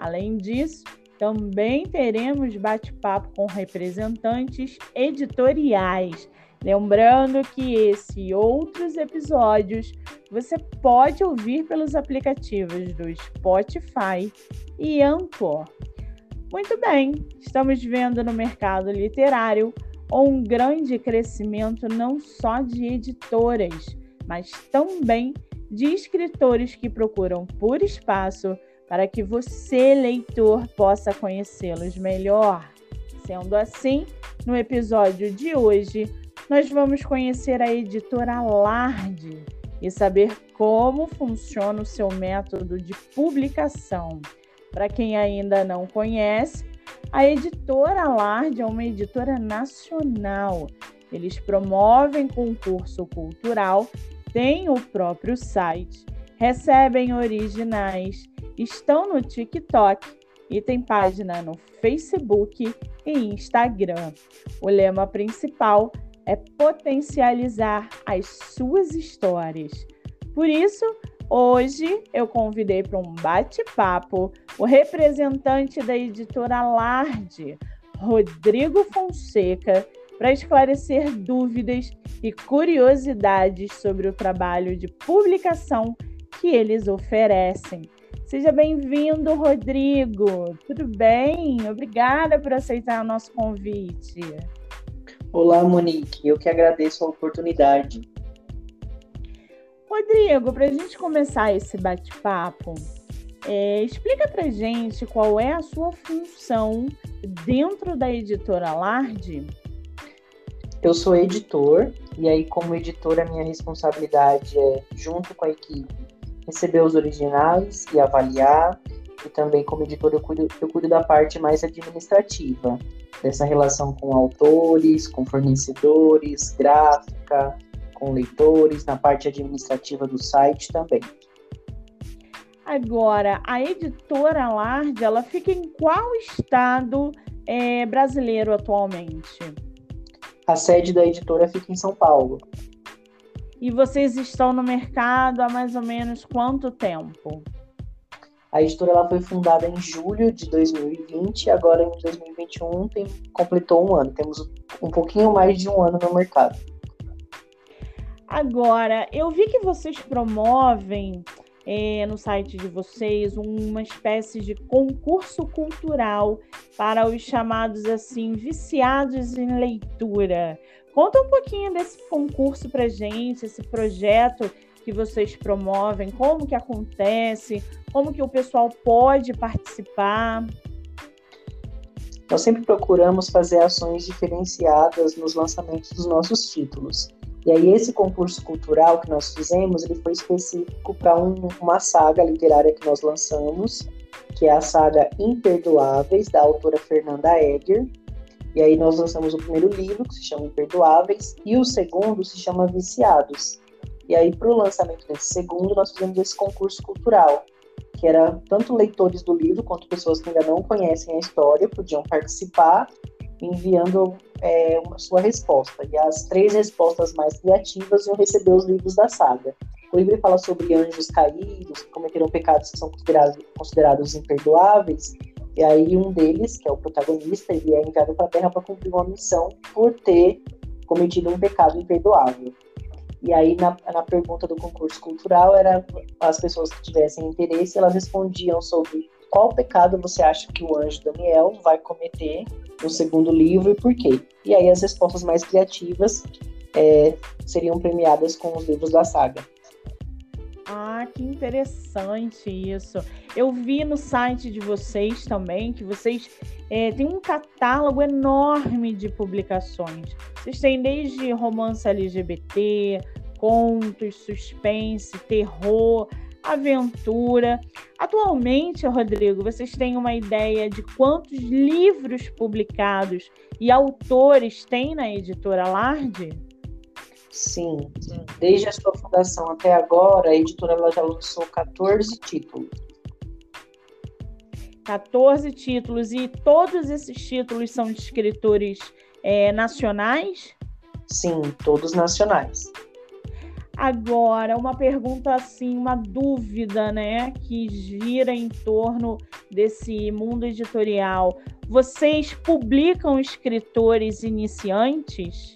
Além disso, também teremos bate-papo com representantes editoriais. Lembrando que esse e outros episódios você pode ouvir pelos aplicativos do Spotify e Anchor. Muito bem, estamos vendo no mercado literário um grande crescimento não só de editoras, mas também de escritores que procuram por espaço para que você, leitor, possa conhecê-los melhor. Sendo assim, no episódio de hoje, nós vamos conhecer a editora Larde e saber como funciona o seu método de publicação. Para quem ainda não conhece, a editora Larde é uma editora nacional. Eles promovem concurso cultural, têm o próprio site, recebem originais, estão no TikTok e tem página no Facebook e Instagram. O lema principal é potencializar as suas histórias. Por isso, hoje eu convidei para um bate-papo o representante da editora Larde, Rodrigo Fonseca, para esclarecer dúvidas e curiosidades sobre o trabalho de publicação que eles oferecem. Seja bem-vindo, Rodrigo. Tudo bem? Obrigada por aceitar o nosso convite. Olá, Monique. Eu que agradeço a oportunidade. Rodrigo, para a gente começar esse bate-papo, é, explica para gente qual é a sua função dentro da editora Larde. Eu sou editor e aí, como editor, a minha responsabilidade é, junto com a equipe, receber os originais e avaliar. E também, como editor, eu cuido, eu cuido da parte mais administrativa, dessa relação com autores, com fornecedores, gráfica, com leitores, na parte administrativa do site também. Agora, a editora Larde, ela fica em qual estado é, brasileiro atualmente? A sede da editora fica em São Paulo. E vocês estão no mercado há mais ou menos quanto tempo? A editora ela foi fundada em julho de 2020 e agora em 2021 tem, completou um ano. Temos um pouquinho mais de um ano no mercado. Agora, eu vi que vocês promovem é, no site de vocês uma espécie de concurso cultural para os chamados assim viciados em leitura. Conta um pouquinho desse concurso para gente, esse projeto que vocês promovem, como que acontece, como que o pessoal pode participar. Nós sempre procuramos fazer ações diferenciadas nos lançamentos dos nossos títulos. E aí esse concurso cultural que nós fizemos, ele foi específico para um, uma saga literária que nós lançamos, que é a saga Imperdoáveis, da autora Fernanda Egger. E aí nós lançamos o primeiro livro, que se chama Imperdoáveis, e o segundo se chama Viciados. E aí, para o lançamento desse segundo, nós fizemos esse concurso cultural, que era tanto leitores do livro quanto pessoas que ainda não conhecem a história podiam participar enviando é, uma sua resposta. E as três respostas mais criativas iam receber os livros da saga. O livro fala sobre anjos caídos que cometeram pecados que são considerados, considerados imperdoáveis. E aí um deles, que é o protagonista, ele é enviado para a Terra para cumprir uma missão por ter cometido um pecado imperdoável. E aí, na, na pergunta do concurso cultural, era as pessoas que tivessem interesse, elas respondiam sobre qual pecado você acha que o anjo Daniel vai cometer no segundo livro e por quê. E aí as respostas mais criativas é, seriam premiadas com os livros da saga. Ah, que interessante isso. Eu vi no site de vocês também que vocês é, têm um catálogo enorme de publicações. Vocês têm desde romance LGBT, contos, suspense, terror, aventura. Atualmente, Rodrigo, vocês têm uma ideia de quantos livros publicados e autores tem na editora Larde? Sim, desde a sua fundação até agora, a editora ela já lançou 14 títulos. 14 títulos, e todos esses títulos são de escritores é, nacionais? Sim, todos nacionais. Agora, uma pergunta assim, uma dúvida, né, que gira em torno desse mundo editorial. Vocês publicam escritores iniciantes?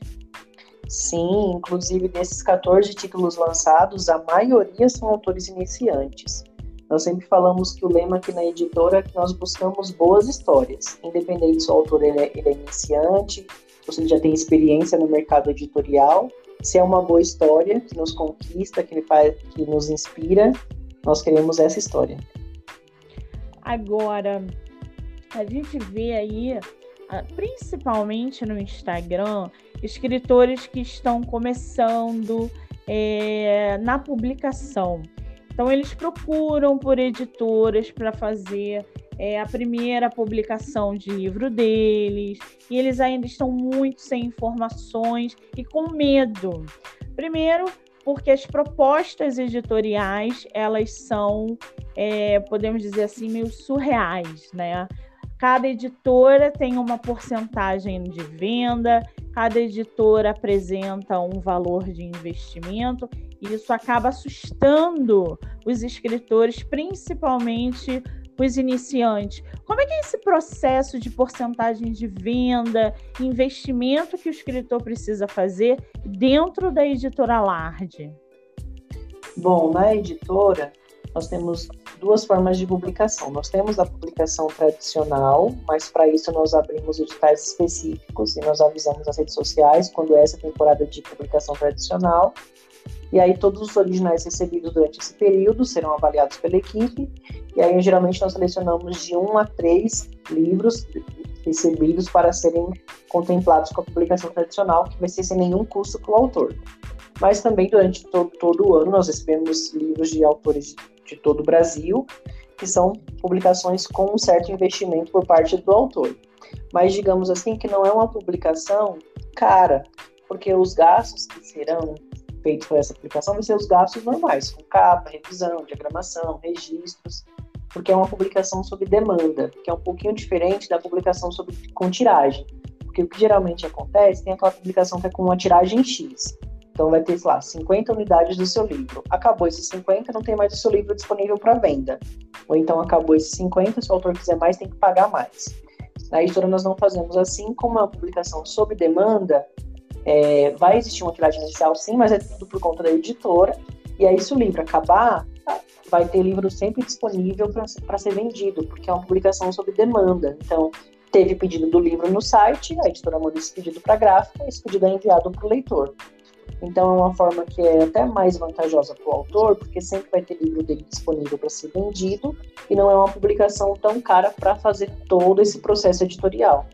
Sim, inclusive desses 14 títulos lançados, a maioria são autores iniciantes. Nós sempre falamos que o lema aqui na editora é que nós buscamos boas histórias, independente se o autor ele é, ele é iniciante, ou se ele já tem experiência no mercado editorial, se é uma boa história que nos conquista, que, faz, que nos inspira, nós queremos essa história. Agora, a gente vê aí, ah, principalmente no Instagram, escritores que estão começando é, na publicação. Então, eles procuram por editoras para fazer é, a primeira publicação de livro deles, e eles ainda estão muito sem informações e com medo. Primeiro, porque as propostas editoriais elas são, é, podemos dizer assim, meio surreais, né? Cada editora tem uma porcentagem de venda, cada editora apresenta um valor de investimento, e isso acaba assustando os escritores, principalmente os iniciantes. Como é que é esse processo de porcentagem de venda, investimento que o escritor precisa fazer dentro da editora Larde? Bom, na editora, nós temos duas formas de publicação. Nós temos a publicação tradicional, mas para isso nós abrimos editais específicos e nós avisamos nas redes sociais quando é essa temporada de publicação tradicional. E aí todos os originais recebidos durante esse período serão avaliados pela equipe. E aí geralmente nós selecionamos de um a três livros recebidos para serem contemplados com a publicação tradicional, que vai ser sem nenhum custo para o autor. Mas também durante todo, todo o ano nós recebemos livros de autores de todo o Brasil, que são publicações com um certo investimento por parte do autor. Mas digamos assim que não é uma publicação cara, porque os gastos que serão feitos por essa publicação vão ser os gastos normais, com capa, revisão, diagramação, registros, porque é uma publicação sob demanda, que é um pouquinho diferente da publicação sob, com tiragem. Porque o que geralmente acontece, tem aquela publicação que é com uma tiragem X. Então vai ter, sei lá, 50 unidades do seu livro. Acabou esses 50, não tem mais o seu livro disponível para venda. Ou então acabou esses 50, se o autor quiser mais, tem que pagar mais. Na editora nós não fazemos assim, como uma publicação sob demanda, é, vai existir uma tiragem inicial, sim, mas é tudo por conta da editora. E aí, se o livro acabar, vai ter livro sempre disponível para ser vendido, porque é uma publicação sob demanda. Então, teve pedido do livro no site, a editora manda esse pedido para a gráfica, esse pedido é enviado para o leitor. Então, é uma forma que é até mais vantajosa para o autor, porque sempre vai ter livro dele disponível para ser vendido, e não é uma publicação tão cara para fazer todo esse processo editorial.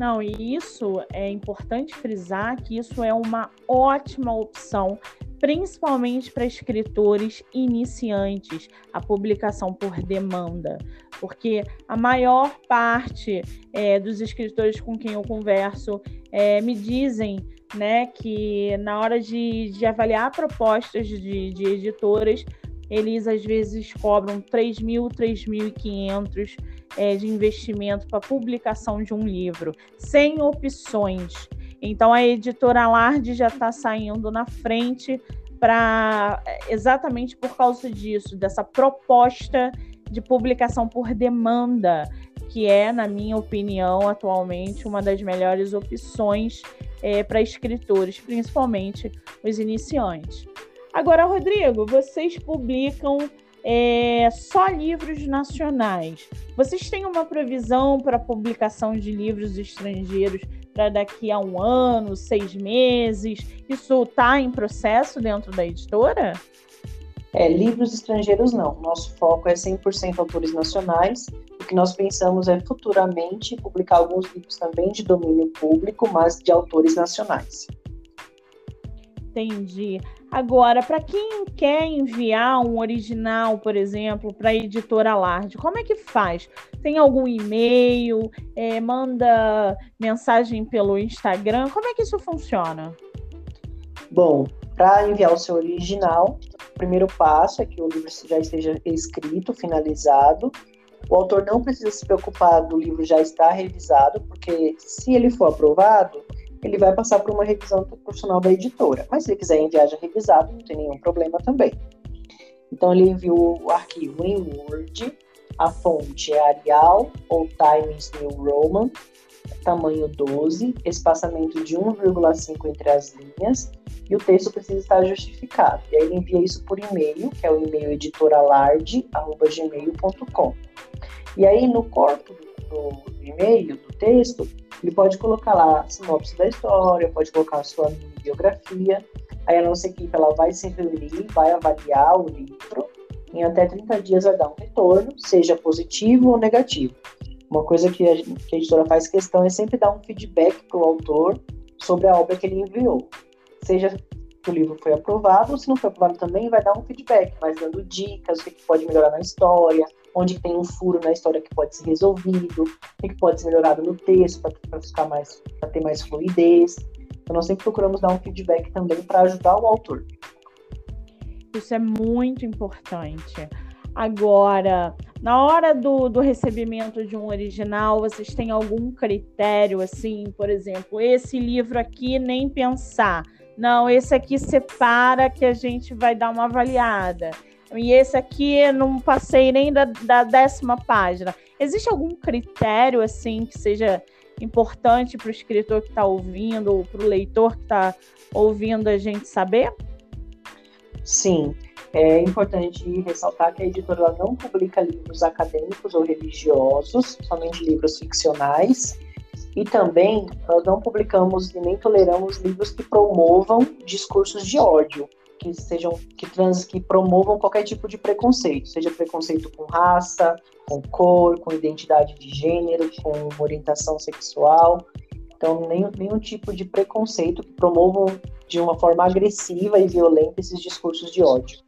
Não, e isso é importante frisar que isso é uma ótima opção, principalmente para escritores iniciantes, a publicação por demanda, porque a maior parte é, dos escritores com quem eu converso é, me dizem né, que na hora de, de avaliar propostas de, de editoras, eles às vezes cobram 3 mil, 3.500 é, de investimento para publicação de um livro, sem opções. Então a editora Larde já está saindo na frente para exatamente por causa disso, dessa proposta de publicação por demanda, que é, na minha opinião, atualmente uma das melhores opções é, para escritores, principalmente os iniciantes. Agora, Rodrigo, vocês publicam é, só livros nacionais. Vocês têm uma previsão para publicação de livros estrangeiros para daqui a um ano, seis meses? Isso está em processo dentro da editora? É, livros estrangeiros não. Nosso foco é 100% autores nacionais. Que nós pensamos é futuramente publicar alguns livros também de domínio público, mas de autores nacionais. Entendi. Agora, para quem quer enviar um original, por exemplo, para a editora Large, como é que faz? Tem algum e-mail? É, manda mensagem pelo Instagram? Como é que isso funciona? Bom, para enviar o seu original, o primeiro passo é que o livro já esteja escrito, finalizado. O autor não precisa se preocupar do livro já estar revisado, porque se ele for aprovado, ele vai passar por uma revisão profissional da editora. Mas se ele quiser enviar já revisado, não tem nenhum problema também. Então ele enviou o arquivo em Word, a fonte é Arial ou Times New Roman, tamanho 12, espaçamento de 1,5 entre as linhas, e o texto precisa estar justificado. E aí ele envia isso por e-mail, que é o e-mail editoralarde.gmail.com. E aí no corpo do, do e-mail, do texto, ele pode colocar lá a sinopse da história, pode colocar a sua biografia. Aí a nossa equipe ela vai se reunir, vai avaliar o livro. Em até 30 dias vai dar um retorno, seja positivo ou negativo. Uma coisa que a, que a editora faz questão é sempre dar um feedback para o autor sobre a obra que ele enviou. Seja que o livro foi aprovado, ou se não foi aprovado também, vai dar um feedback, mas dando dicas, o que pode melhorar na história, onde tem um furo na história que pode ser resolvido, o que pode ser melhorado no texto para ficar mais, para ter mais fluidez. Então nós sempre procuramos dar um feedback também para ajudar o autor. Isso é muito importante. Agora, na hora do, do recebimento de um original, vocês têm algum critério, assim, por exemplo, esse livro aqui nem pensar. Não, esse aqui separa que a gente vai dar uma avaliada. E esse aqui não passei nem da, da décima página. Existe algum critério assim que seja importante para o escritor que está ouvindo ou para o leitor que está ouvindo a gente saber? Sim, é importante ressaltar que a editora não publica livros acadêmicos ou religiosos, somente livros ficcionais. E também nós não publicamos e nem toleramos livros que promovam discursos de ódio que sejam que trans que promovam qualquer tipo de preconceito, seja preconceito com raça, com cor, com identidade de gênero, com orientação sexual. Então, nenhum, nenhum tipo de preconceito que promovam de uma forma agressiva e violenta esses discursos de ódio.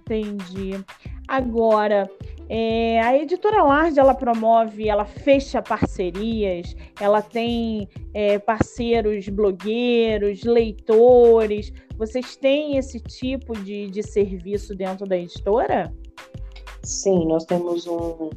Entendi. Agora, é, a editora Large ela promove, ela fecha parcerias, ela tem é, parceiros blogueiros, leitores. Vocês têm esse tipo de, de serviço dentro da editora? Sim, nós temos um,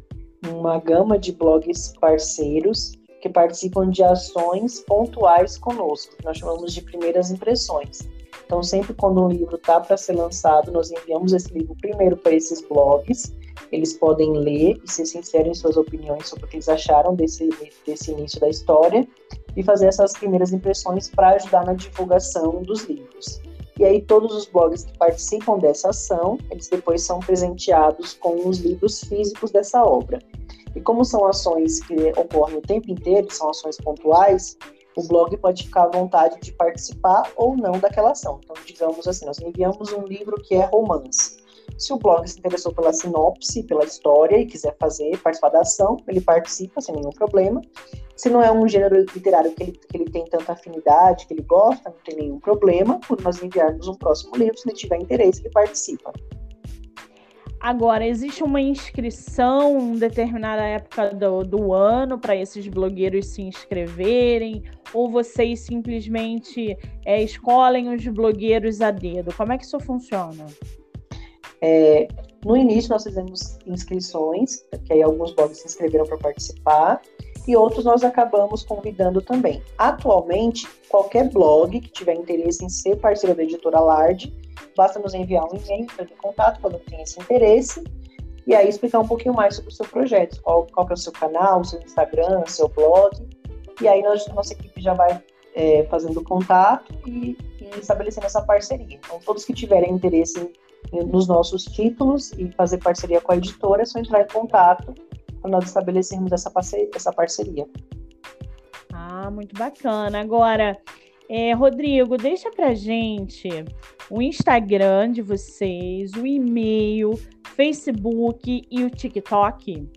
uma gama de blogs parceiros que participam de ações pontuais conosco, que nós chamamos de primeiras impressões. Então, sempre quando um livro está para ser lançado, nós enviamos esse livro primeiro para esses blogs eles podem ler e ser sinceros em suas opiniões sobre o que eles acharam desse, desse início da história e fazer essas primeiras impressões para ajudar na divulgação dos livros. E aí todos os blogs que participam dessa ação, eles depois são presenteados com os livros físicos dessa obra. E como são ações que ocorrem o tempo inteiro, são ações pontuais, o blog pode ficar à vontade de participar ou não daquela ação. Então, digamos assim, nós enviamos um livro que é romance. Se o blog se interessou pela sinopse, pela história e quiser fazer, participar da ação, ele participa sem nenhum problema. Se não é um gênero literário que ele, que ele tem tanta afinidade, que ele gosta, não tem nenhum problema por nós enviarmos um próximo livro. Se ele tiver interesse, ele participa. Agora, existe uma inscrição em determinada época do, do ano para esses blogueiros se inscreverem? Ou vocês simplesmente é, escolhem os blogueiros a dedo? Como é que isso funciona? É, no início nós fizemos inscrições, que aí alguns blogs se inscreveram para participar, e outros nós acabamos convidando também. Atualmente, qualquer blog que tiver interesse em ser parceiro da editora Lard, basta nos enviar um e-mail para contato quando tem esse interesse, e aí explicar um pouquinho mais sobre o seu projeto, qual, qual é o seu canal, o seu Instagram, o seu blog, e aí nós, nossa equipe já vai é, fazendo contato e, e estabelecendo essa parceria. Então, todos que tiverem interesse em nos nossos títulos e fazer parceria com a editora, é só entrar em contato para nós estabelecermos essa parceria. Essa parceria. Ah, muito bacana. Agora, é, Rodrigo, deixa para gente o Instagram de vocês, o e-mail, Facebook e o TikTok.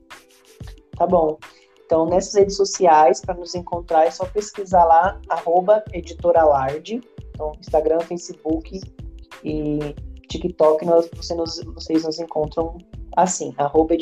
Tá bom. Então, nessas redes sociais, para nos encontrar, é só pesquisar lá, arroba editoralarde, Então, Instagram, Facebook e TikTok, nós, você nos, vocês nos encontram assim, arroba.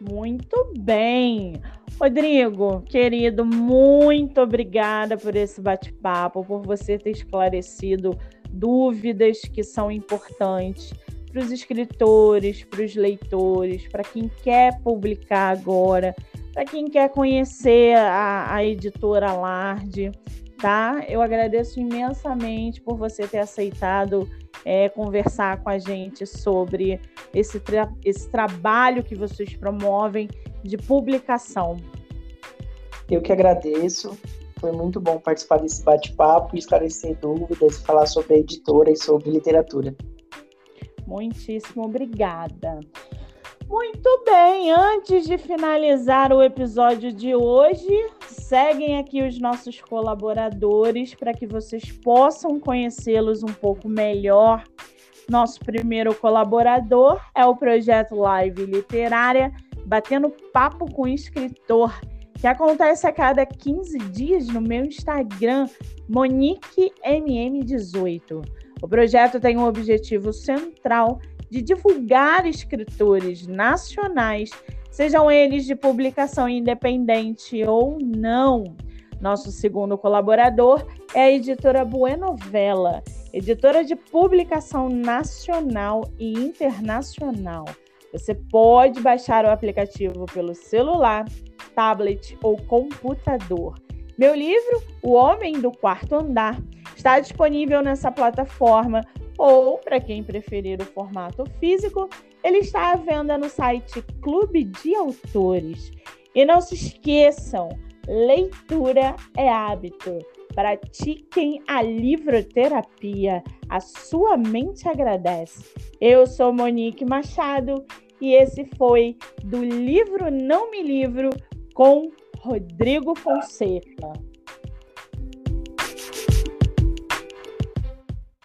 Muito bem. Rodrigo, querido, muito obrigada por esse bate-papo, por você ter esclarecido dúvidas que são importantes para os escritores, para os leitores, para quem quer publicar agora, para quem quer conhecer a, a editora Larde, tá? Eu agradeço imensamente por você ter aceitado é, conversar com a gente sobre esse, tra esse trabalho que vocês promovem de publicação. Eu que agradeço. Foi muito bom participar desse bate-papo, esclarecer dúvidas, falar sobre a editora e sobre literatura. Muitíssimo obrigada. Muito bem, antes de finalizar o episódio de hoje, seguem aqui os nossos colaboradores para que vocês possam conhecê-los um pouco melhor. Nosso primeiro colaborador é o projeto Live Literária, batendo papo com escritor que acontece a cada 15 dias no meu Instagram, MoniqueMM18. O projeto tem um objetivo central de divulgar escritores nacionais, sejam eles de publicação independente ou não. Nosso segundo colaborador é a editora Buenovela, editora de publicação nacional e internacional. Você pode baixar o aplicativo pelo celular tablet ou computador. Meu livro, O Homem do Quarto Andar, está disponível nessa plataforma ou, para quem preferir o formato físico, ele está à venda no site Clube de Autores. E não se esqueçam, leitura é hábito. Pratiquem a livroterapia. A sua mente agradece. Eu sou Monique Machado e esse foi do livro Não Me Livro com Rodrigo Fonseca.